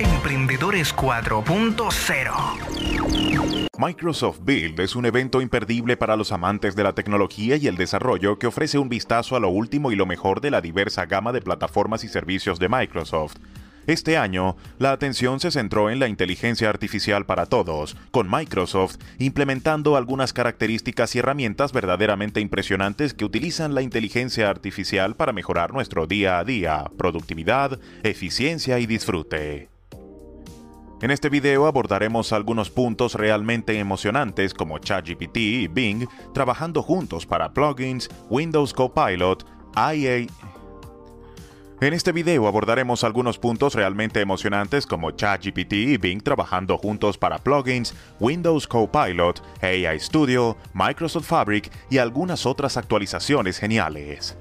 Emprendedores 4.0 Microsoft Build es un evento imperdible para los amantes de la tecnología y el desarrollo que ofrece un vistazo a lo último y lo mejor de la diversa gama de plataformas y servicios de Microsoft. Este año, la atención se centró en la inteligencia artificial para todos, con Microsoft implementando algunas características y herramientas verdaderamente impresionantes que utilizan la inteligencia artificial para mejorar nuestro día a día, productividad, eficiencia y disfrute. En este video abordaremos algunos puntos realmente emocionantes como ChatGPT y Bing trabajando juntos para plugins, Windows Copilot, IA en este video abordaremos algunos puntos realmente emocionantes como ChatGPT y Bing trabajando juntos para plugins, Windows Copilot, AI Studio, Microsoft Fabric y algunas otras actualizaciones geniales.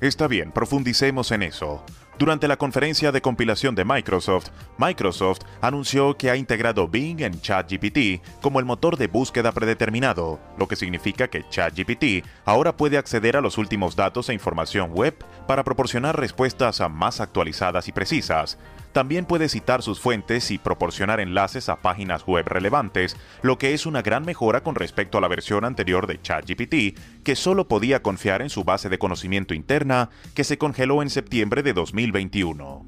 Está bien, profundicemos en eso. Durante la conferencia de compilación de Microsoft, Microsoft anunció que ha integrado Bing en ChatGPT como el motor de búsqueda predeterminado, lo que significa que ChatGPT ahora puede acceder a los últimos datos e información web para proporcionar respuestas más actualizadas y precisas, también puede citar sus fuentes y proporcionar enlaces a páginas web relevantes, lo que es una gran mejora con respecto a la versión anterior de ChatGPT, que solo podía confiar en su base de conocimiento interna, que se congeló en septiembre de 2021.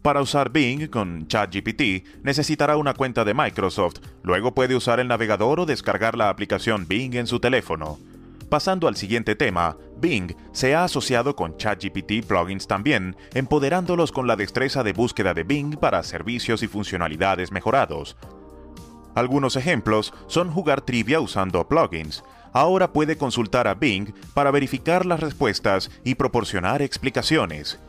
Para usar Bing con ChatGPT necesitará una cuenta de Microsoft, luego puede usar el navegador o descargar la aplicación Bing en su teléfono. Pasando al siguiente tema, Bing se ha asociado con ChatGPT plugins también, empoderándolos con la destreza de búsqueda de Bing para servicios y funcionalidades mejorados. Algunos ejemplos son jugar trivia usando plugins. Ahora puede consultar a Bing para verificar las respuestas y proporcionar explicaciones.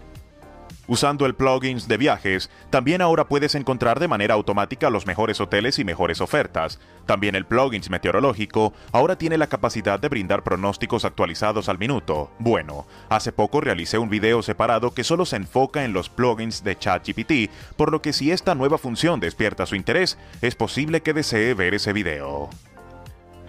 Usando el plugins de viajes, también ahora puedes encontrar de manera automática los mejores hoteles y mejores ofertas. También el plugins meteorológico ahora tiene la capacidad de brindar pronósticos actualizados al minuto. Bueno, hace poco realicé un video separado que solo se enfoca en los plugins de ChatGPT, por lo que si esta nueva función despierta su interés, es posible que desee ver ese video.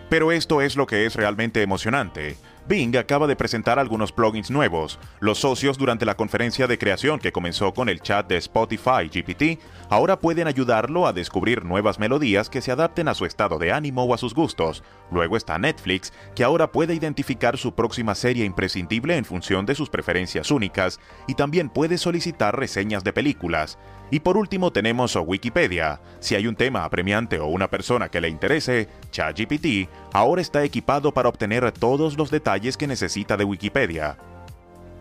Pero esto es lo que es realmente emocionante. Bing acaba de presentar algunos plugins nuevos. Los socios durante la conferencia de creación que comenzó con el chat de Spotify GPT ahora pueden ayudarlo a descubrir nuevas melodías que se adapten a su estado de ánimo o a sus gustos. Luego está Netflix, que ahora puede identificar su próxima serie imprescindible en función de sus preferencias únicas y también puede solicitar reseñas de películas. Y por último tenemos Wikipedia. Si hay un tema apremiante o una persona que le interese, ChatGPT ahora está equipado para obtener todos los detalles que necesita de Wikipedia.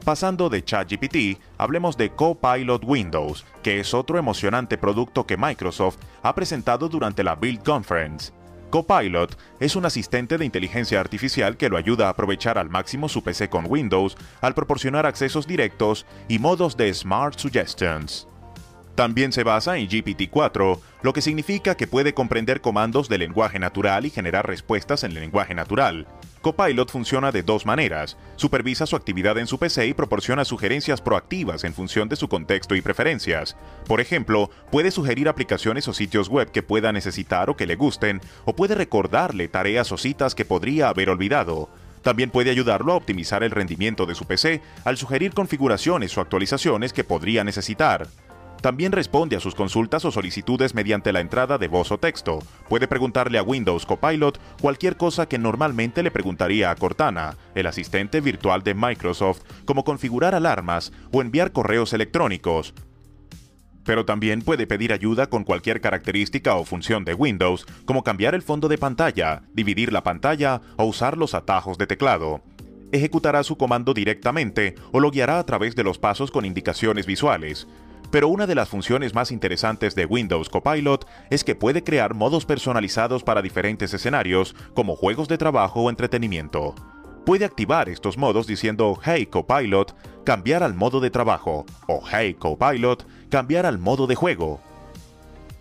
Pasando de ChatGPT, hablemos de Copilot Windows, que es otro emocionante producto que Microsoft ha presentado durante la Build Conference. Copilot es un asistente de inteligencia artificial que lo ayuda a aprovechar al máximo su PC con Windows al proporcionar accesos directos y modos de Smart Suggestions. También se basa en GPT-4, lo que significa que puede comprender comandos de lenguaje natural y generar respuestas en lenguaje natural. Copilot funciona de dos maneras. Supervisa su actividad en su PC y proporciona sugerencias proactivas en función de su contexto y preferencias. Por ejemplo, puede sugerir aplicaciones o sitios web que pueda necesitar o que le gusten, o puede recordarle tareas o citas que podría haber olvidado. También puede ayudarlo a optimizar el rendimiento de su PC al sugerir configuraciones o actualizaciones que podría necesitar. También responde a sus consultas o solicitudes mediante la entrada de voz o texto. Puede preguntarle a Windows Copilot cualquier cosa que normalmente le preguntaría a Cortana, el asistente virtual de Microsoft, como configurar alarmas o enviar correos electrónicos. Pero también puede pedir ayuda con cualquier característica o función de Windows, como cambiar el fondo de pantalla, dividir la pantalla o usar los atajos de teclado ejecutará su comando directamente o lo guiará a través de los pasos con indicaciones visuales. Pero una de las funciones más interesantes de Windows Copilot es que puede crear modos personalizados para diferentes escenarios, como juegos de trabajo o entretenimiento. Puede activar estos modos diciendo Hey Copilot, cambiar al modo de trabajo, o Hey Copilot, cambiar al modo de juego.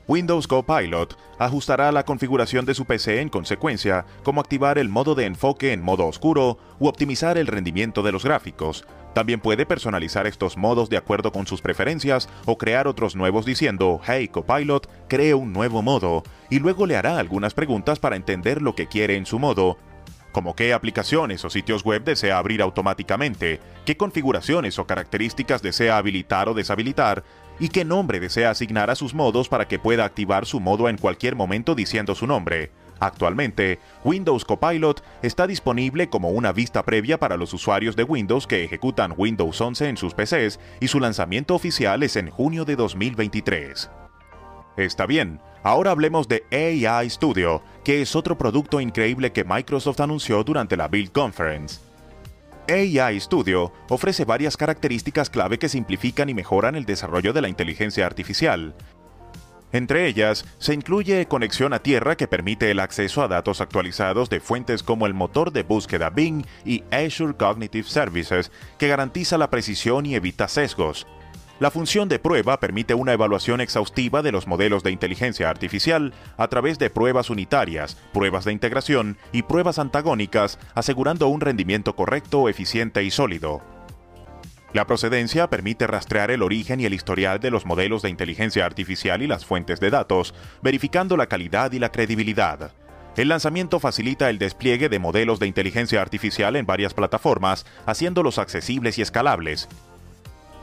Windows Copilot ajustará la configuración de su PC en consecuencia, como activar el modo de enfoque en modo oscuro u optimizar el rendimiento de los gráficos, también puede personalizar estos modos de acuerdo con sus preferencias o crear otros nuevos diciendo, hey Copilot, cree un nuevo modo, y luego le hará algunas preguntas para entender lo que quiere en su modo, como qué aplicaciones o sitios web desea abrir automáticamente, qué configuraciones o características desea habilitar o deshabilitar, y qué nombre desea asignar a sus modos para que pueda activar su modo en cualquier momento diciendo su nombre. Actualmente, Windows Copilot está disponible como una vista previa para los usuarios de Windows que ejecutan Windows 11 en sus PCs y su lanzamiento oficial es en junio de 2023. Está bien, ahora hablemos de AI Studio, que es otro producto increíble que Microsoft anunció durante la Build Conference. AI Studio ofrece varias características clave que simplifican y mejoran el desarrollo de la inteligencia artificial, entre ellas, se incluye conexión a tierra que permite el acceso a datos actualizados de fuentes como el motor de búsqueda Bing y Azure Cognitive Services, que garantiza la precisión y evita sesgos. La función de prueba permite una evaluación exhaustiva de los modelos de inteligencia artificial a través de pruebas unitarias, pruebas de integración y pruebas antagónicas, asegurando un rendimiento correcto, eficiente y sólido. La procedencia permite rastrear el origen y el historial de los modelos de inteligencia artificial y las fuentes de datos, verificando la calidad y la credibilidad. El lanzamiento facilita el despliegue de modelos de inteligencia artificial en varias plataformas, haciéndolos accesibles y escalables,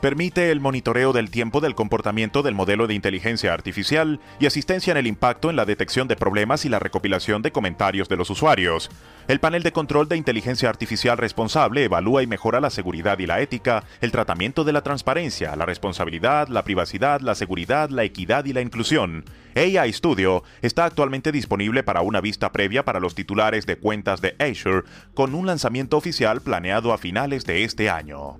Permite el monitoreo del tiempo del comportamiento del modelo de inteligencia artificial y asistencia en el impacto en la detección de problemas y la recopilación de comentarios de los usuarios. El panel de control de inteligencia artificial responsable evalúa y mejora la seguridad y la ética, el tratamiento de la transparencia, la responsabilidad, la privacidad, la seguridad, la equidad y la inclusión. AI Studio está actualmente disponible para una vista previa para los titulares de cuentas de Azure, con un lanzamiento oficial planeado a finales de este año.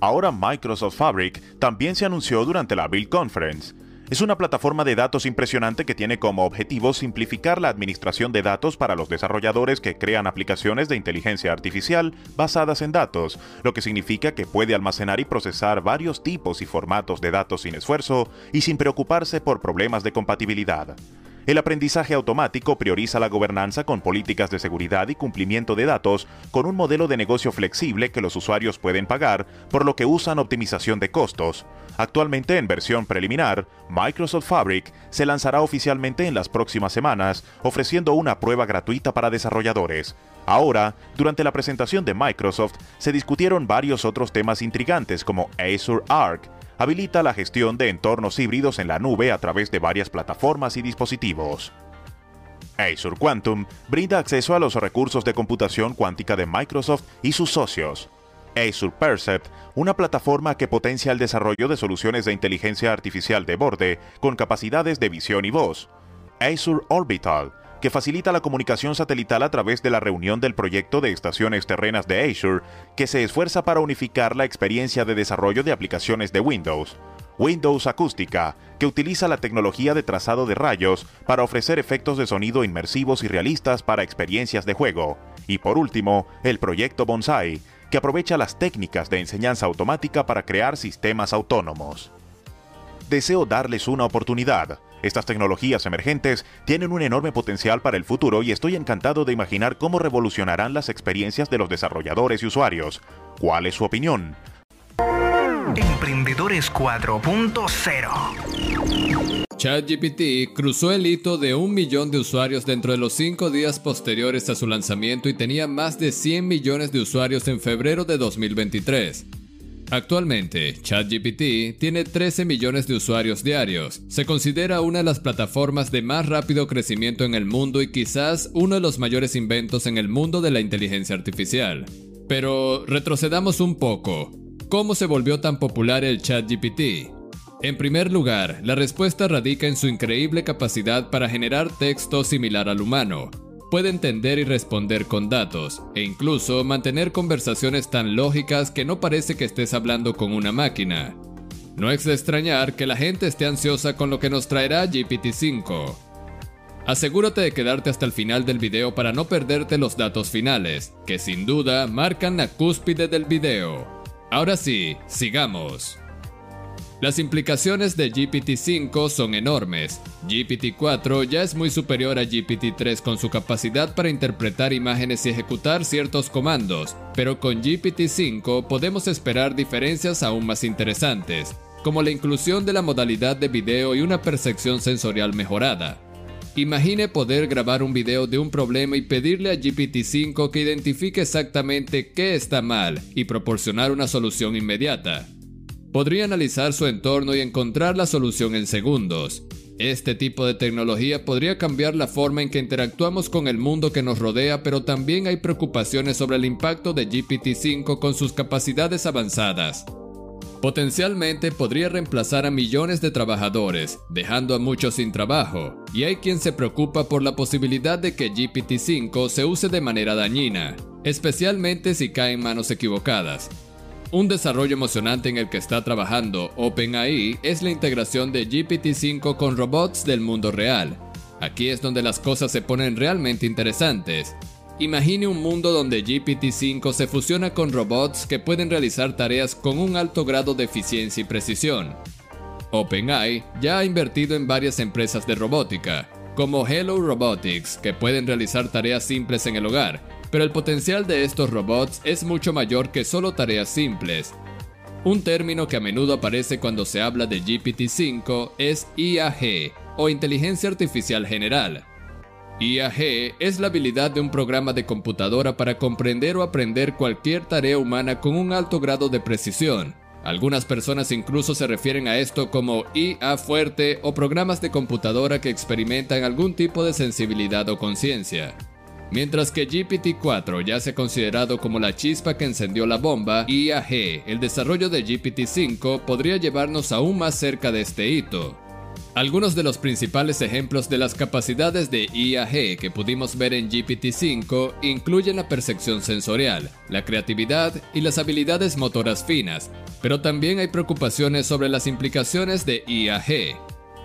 Ahora Microsoft Fabric también se anunció durante la Build Conference. Es una plataforma de datos impresionante que tiene como objetivo simplificar la administración de datos para los desarrolladores que crean aplicaciones de inteligencia artificial basadas en datos, lo que significa que puede almacenar y procesar varios tipos y formatos de datos sin esfuerzo y sin preocuparse por problemas de compatibilidad. El aprendizaje automático prioriza la gobernanza con políticas de seguridad y cumplimiento de datos con un modelo de negocio flexible que los usuarios pueden pagar, por lo que usan optimización de costos. Actualmente en versión preliminar, Microsoft Fabric se lanzará oficialmente en las próximas semanas, ofreciendo una prueba gratuita para desarrolladores. Ahora, durante la presentación de Microsoft, se discutieron varios otros temas intrigantes como Azure Arc, habilita la gestión de entornos híbridos en la nube a través de varias plataformas y dispositivos. Azure Quantum brinda acceso a los recursos de computación cuántica de Microsoft y sus socios. Azure Percept, una plataforma que potencia el desarrollo de soluciones de inteligencia artificial de borde con capacidades de visión y voz. Azure Orbital, que facilita la comunicación satelital a través de la reunión del proyecto de estaciones terrenas de Azure, que se esfuerza para unificar la experiencia de desarrollo de aplicaciones de Windows. Windows Acústica, que utiliza la tecnología de trazado de rayos para ofrecer efectos de sonido inmersivos y realistas para experiencias de juego. Y por último, el proyecto Bonsai, que aprovecha las técnicas de enseñanza automática para crear sistemas autónomos. Deseo darles una oportunidad estas tecnologías emergentes tienen un enorme potencial para el futuro y estoy encantado de imaginar cómo revolucionarán las experiencias de los desarrolladores y usuarios. ¿Cuál es su opinión? Emprendedores 4.0 ChatGPT cruzó el hito de un millón de usuarios dentro de los cinco días posteriores a su lanzamiento y tenía más de 100 millones de usuarios en febrero de 2023. Actualmente, ChatGPT tiene 13 millones de usuarios diarios. Se considera una de las plataformas de más rápido crecimiento en el mundo y quizás uno de los mayores inventos en el mundo de la inteligencia artificial. Pero retrocedamos un poco. ¿Cómo se volvió tan popular el ChatGPT? En primer lugar, la respuesta radica en su increíble capacidad para generar texto similar al humano, puede entender y responder con datos, e incluso mantener conversaciones tan lógicas que no parece que estés hablando con una máquina. No es de extrañar que la gente esté ansiosa con lo que nos traerá GPT-5. Asegúrate de quedarte hasta el final del video para no perderte los datos finales, que sin duda marcan la cúspide del video. Ahora sí, sigamos. Las implicaciones de GPT-5 son enormes. GPT-4 ya es muy superior a GPT-3 con su capacidad para interpretar imágenes y ejecutar ciertos comandos, pero con GPT-5 podemos esperar diferencias aún más interesantes, como la inclusión de la modalidad de video y una percepción sensorial mejorada. Imagine poder grabar un video de un problema y pedirle a GPT-5 que identifique exactamente qué está mal y proporcionar una solución inmediata. Podría analizar su entorno y encontrar la solución en segundos. Este tipo de tecnología podría cambiar la forma en que interactuamos con el mundo que nos rodea, pero también hay preocupaciones sobre el impacto de GPT-5 con sus capacidades avanzadas. Potencialmente podría reemplazar a millones de trabajadores, dejando a muchos sin trabajo, y hay quien se preocupa por la posibilidad de que GPT-5 se use de manera dañina, especialmente si cae en manos equivocadas. Un desarrollo emocionante en el que está trabajando OpenAI es la integración de GPT-5 con robots del mundo real. Aquí es donde las cosas se ponen realmente interesantes. Imagine un mundo donde GPT-5 se fusiona con robots que pueden realizar tareas con un alto grado de eficiencia y precisión. OpenAI ya ha invertido en varias empresas de robótica, como Hello Robotics, que pueden realizar tareas simples en el hogar, pero el potencial de estos robots es mucho mayor que solo tareas simples. Un término que a menudo aparece cuando se habla de GPT-5 es IAG, o Inteligencia Artificial General. IAG es la habilidad de un programa de computadora para comprender o aprender cualquier tarea humana con un alto grado de precisión. Algunas personas incluso se refieren a esto como IA fuerte o programas de computadora que experimentan algún tipo de sensibilidad o conciencia. Mientras que GPT-4 ya se ha considerado como la chispa que encendió la bomba, IAG, el desarrollo de GPT-5 podría llevarnos aún más cerca de este hito. Algunos de los principales ejemplos de las capacidades de IAG que pudimos ver en GPT-5 incluyen la percepción sensorial, la creatividad y las habilidades motoras finas, pero también hay preocupaciones sobre las implicaciones de IAG,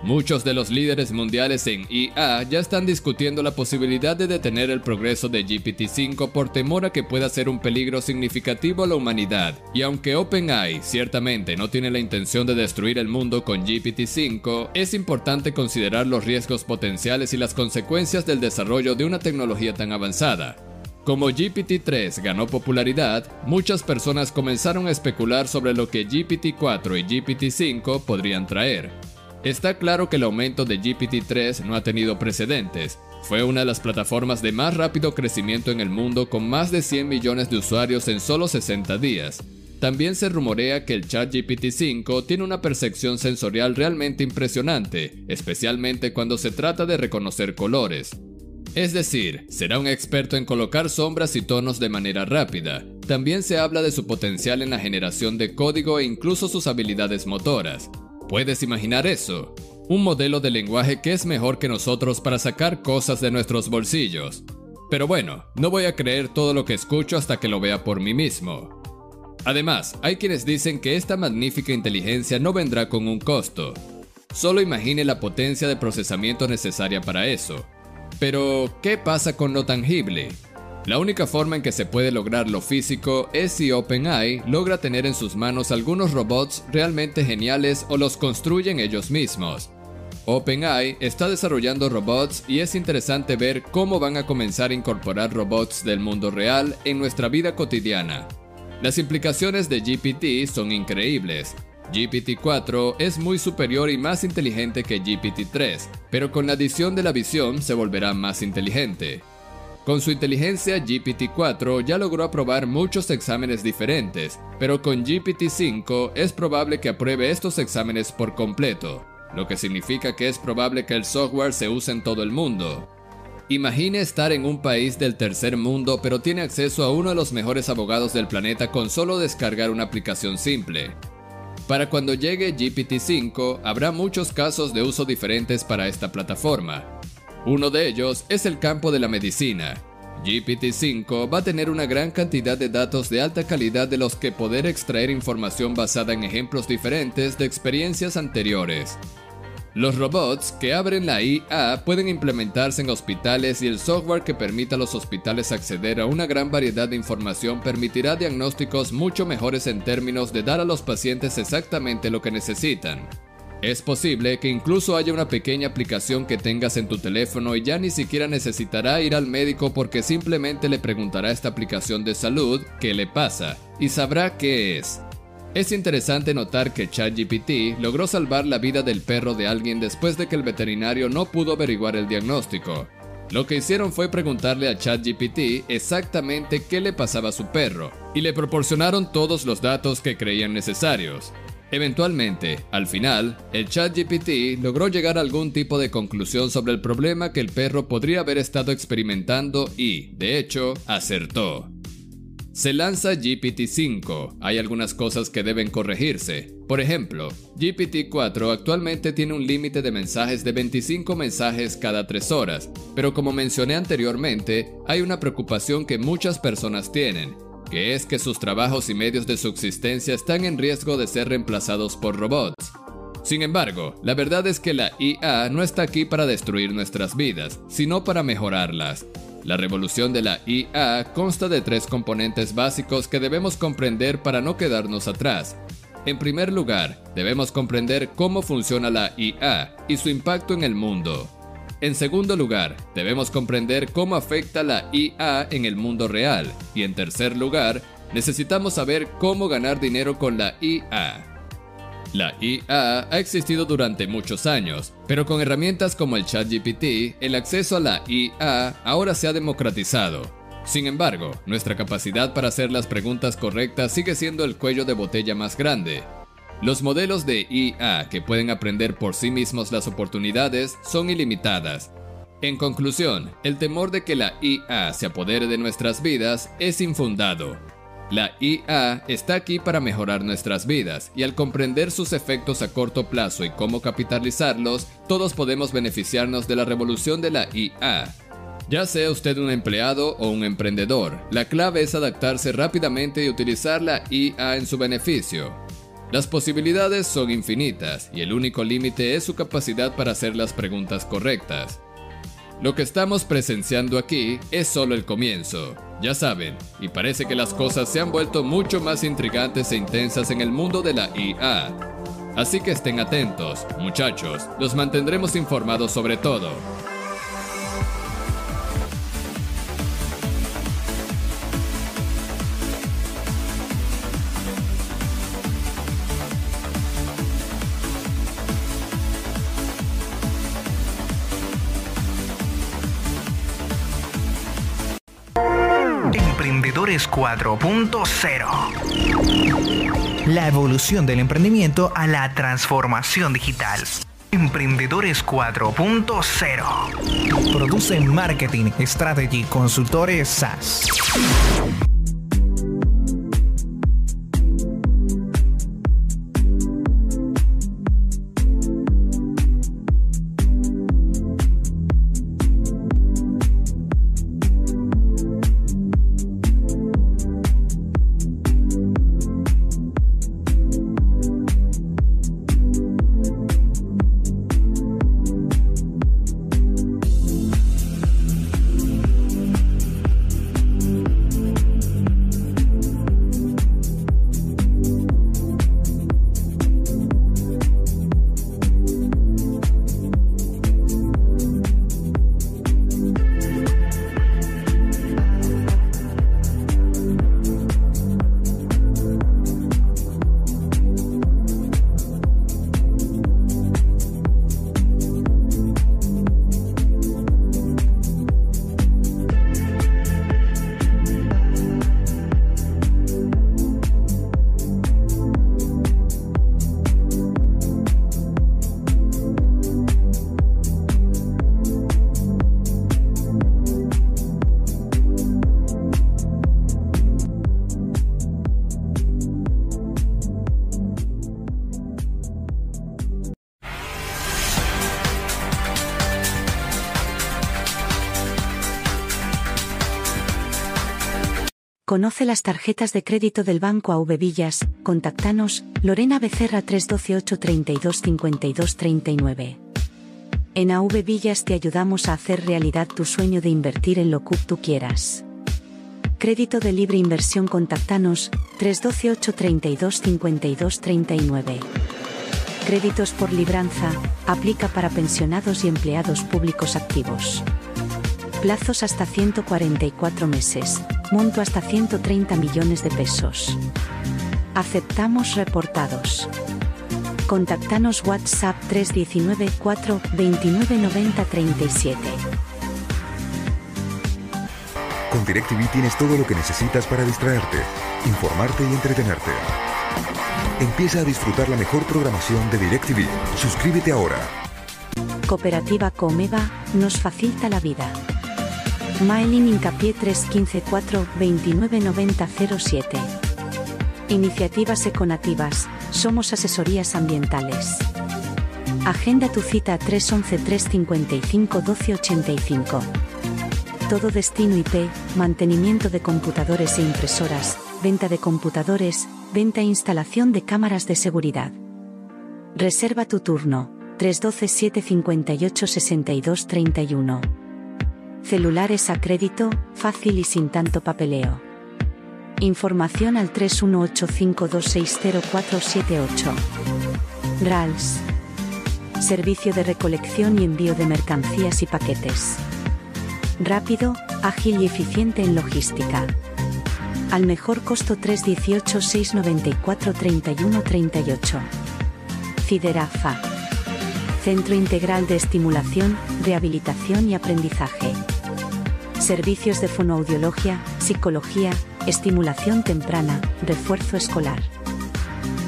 Muchos de los líderes mundiales en IA ya están discutiendo la posibilidad de detener el progreso de GPT-5 por temor a que pueda ser un peligro significativo a la humanidad. Y aunque OpenAI ciertamente no tiene la intención de destruir el mundo con GPT-5, es importante considerar los riesgos potenciales y las consecuencias del desarrollo de una tecnología tan avanzada. Como GPT-3 ganó popularidad, muchas personas comenzaron a especular sobre lo que GPT-4 y GPT-5 podrían traer. Está claro que el aumento de GPT-3 no ha tenido precedentes. Fue una de las plataformas de más rápido crecimiento en el mundo con más de 100 millones de usuarios en solo 60 días. También se rumorea que el ChatGPT-5 tiene una percepción sensorial realmente impresionante, especialmente cuando se trata de reconocer colores. Es decir, será un experto en colocar sombras y tonos de manera rápida. También se habla de su potencial en la generación de código e incluso sus habilidades motoras. ¿Puedes imaginar eso? Un modelo de lenguaje que es mejor que nosotros para sacar cosas de nuestros bolsillos. Pero bueno, no voy a creer todo lo que escucho hasta que lo vea por mí mismo. Además, hay quienes dicen que esta magnífica inteligencia no vendrá con un costo. Solo imagine la potencia de procesamiento necesaria para eso. Pero, ¿qué pasa con lo tangible? La única forma en que se puede lograr lo físico es si OpenAI logra tener en sus manos algunos robots realmente geniales o los construyen ellos mismos. OpenAI está desarrollando robots y es interesante ver cómo van a comenzar a incorporar robots del mundo real en nuestra vida cotidiana. Las implicaciones de GPT son increíbles. GPT-4 es muy superior y más inteligente que GPT-3, pero con la adición de la visión se volverá más inteligente. Con su inteligencia, GPT-4 ya logró aprobar muchos exámenes diferentes, pero con GPT-5 es probable que apruebe estos exámenes por completo, lo que significa que es probable que el software se use en todo el mundo. Imagine estar en un país del tercer mundo pero tiene acceso a uno de los mejores abogados del planeta con solo descargar una aplicación simple. Para cuando llegue GPT-5 habrá muchos casos de uso diferentes para esta plataforma, uno de ellos es el campo de la medicina. GPT-5 va a tener una gran cantidad de datos de alta calidad de los que poder extraer información basada en ejemplos diferentes de experiencias anteriores. Los robots que abren la IA pueden implementarse en hospitales y el software que permita a los hospitales acceder a una gran variedad de información permitirá diagnósticos mucho mejores en términos de dar a los pacientes exactamente lo que necesitan. Es posible que incluso haya una pequeña aplicación que tengas en tu teléfono y ya ni siquiera necesitará ir al médico porque simplemente le preguntará a esta aplicación de salud qué le pasa y sabrá qué es. Es interesante notar que ChatGPT logró salvar la vida del perro de alguien después de que el veterinario no pudo averiguar el diagnóstico. Lo que hicieron fue preguntarle a ChatGPT exactamente qué le pasaba a su perro, y le proporcionaron todos los datos que creían necesarios. Eventualmente, al final, el ChatGPT logró llegar a algún tipo de conclusión sobre el problema que el perro podría haber estado experimentando y, de hecho, acertó. Se lanza GPT-5. Hay algunas cosas que deben corregirse. Por ejemplo, GPT-4 actualmente tiene un límite de mensajes de 25 mensajes cada 3 horas, pero como mencioné anteriormente, hay una preocupación que muchas personas tienen, que es que sus trabajos y medios de subsistencia están en riesgo de ser reemplazados por robots. Sin embargo, la verdad es que la IA no está aquí para destruir nuestras vidas, sino para mejorarlas. La revolución de la IA consta de tres componentes básicos que debemos comprender para no quedarnos atrás. En primer lugar, debemos comprender cómo funciona la IA y su impacto en el mundo. En segundo lugar, debemos comprender cómo afecta la IA en el mundo real. Y en tercer lugar, necesitamos saber cómo ganar dinero con la IA. La IA ha existido durante muchos años, pero con herramientas como el ChatGPT, el acceso a la IA ahora se ha democratizado. Sin embargo, nuestra capacidad para hacer las preguntas correctas sigue siendo el cuello de botella más grande. Los modelos de IA que pueden aprender por sí mismos las oportunidades son ilimitadas. En conclusión, el temor de que la IA se apodere de nuestras vidas es infundado. La IA está aquí para mejorar nuestras vidas y al comprender sus efectos a corto plazo y cómo capitalizarlos, todos podemos beneficiarnos de la revolución de la IA. Ya sea usted un empleado o un emprendedor, la clave es adaptarse rápidamente y utilizar la IA en su beneficio. Las posibilidades son infinitas y el único límite es su capacidad para hacer las preguntas correctas. Lo que estamos presenciando aquí es solo el comienzo. Ya saben, y parece que las cosas se han vuelto mucho más intrigantes e intensas en el mundo de la IA. Así que estén atentos, muchachos, los mantendremos informados sobre todo. Emprendedores 4.0. La evolución del emprendimiento a la transformación digital. Emprendedores 4.0. Produce Marketing Strategy Consultores SAS. Conoce las tarjetas de crédito del Banco AV Villas, contactanos, Lorena Becerra 312 832 52 39. En AV Villas te ayudamos a hacer realidad tu sueño de invertir en lo que tú quieras. Crédito de libre inversión contactanos, 312 832 52 39. Créditos por libranza, aplica para pensionados y empleados públicos activos. Plazos hasta 144 meses monto hasta 130 millones de pesos. Aceptamos reportados. Contactanos WhatsApp 319 4 29 90 37. Con DirecTV tienes todo lo que necesitas para distraerte, informarte y entretenerte. Empieza a disfrutar la mejor programación de DirecTV. Suscríbete ahora. Cooperativa Comeva nos facilita la vida. Mailing Incapié 3154 299007. Iniciativas Econativas. Somos asesorías ambientales. Agenda tu cita 311-355-1285. Todo destino IP, mantenimiento de computadores e impresoras, venta de computadores, venta e instalación de cámaras de seguridad. Reserva tu turno, 312-758-6231. Celulares a crédito, fácil y sin tanto papeleo. Información al 318526048. RALS. Servicio de recolección y envío de mercancías y paquetes. Rápido, ágil y eficiente en logística. Al mejor costo 318-694-3138. Fiderafa. Centro Integral de Estimulación, Rehabilitación y Aprendizaje. Servicios de fonoaudiología, psicología, estimulación temprana, refuerzo escolar.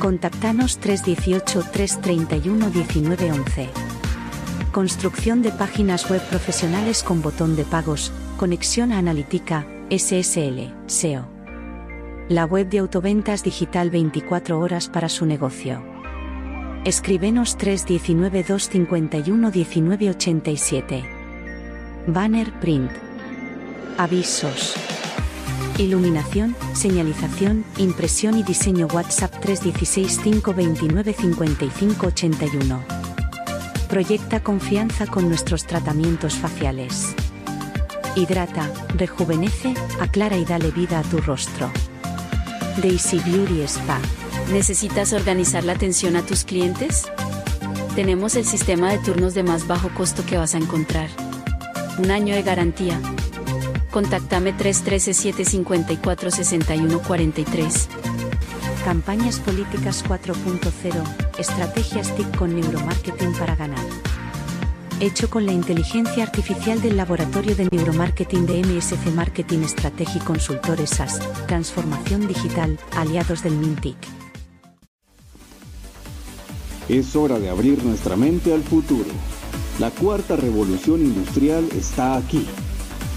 Contactanos 318-331-1911. Construcción de páginas web profesionales con botón de pagos, conexión a analítica, SSL, SEO. La web de autoventas digital 24 horas para su negocio. Escríbenos 319-251-1987. Banner Print. Avisos. Iluminación, señalización, impresión y diseño WhatsApp 316-529-5581. Proyecta confianza con nuestros tratamientos faciales. Hidrata, rejuvenece, aclara y dale vida a tu rostro. Daisy Beauty Spa. ¿Necesitas organizar la atención a tus clientes? Tenemos el sistema de turnos de más bajo costo que vas a encontrar. Un año de garantía Contáctame 313-754-6143. Campañas políticas 4.0, estrategias TIC con neuromarketing para ganar. Hecho con la inteligencia artificial del Laboratorio de Neuromarketing de MSC Marketing Strategy Consultores SAS, Transformación Digital, aliados del MINTIC. Es hora de abrir nuestra mente al futuro. La cuarta revolución industrial está aquí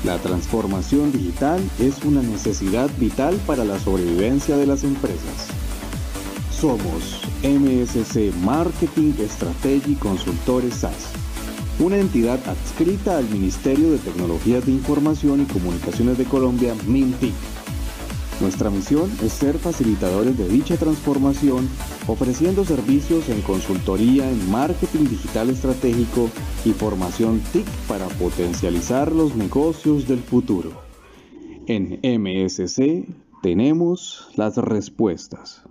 la transformación digital es una necesidad vital para la sobrevivencia de las empresas. Somos MSC Marketing Strategy Consultores SAS, una entidad adscrita al Ministerio de Tecnologías de Información y Comunicaciones de Colombia, MINTIC nuestra misión es ser facilitadores de dicha transformación, ofreciendo servicios en consultoría en marketing digital estratégico y formación TIC para potencializar los negocios del futuro. En MSC tenemos las respuestas.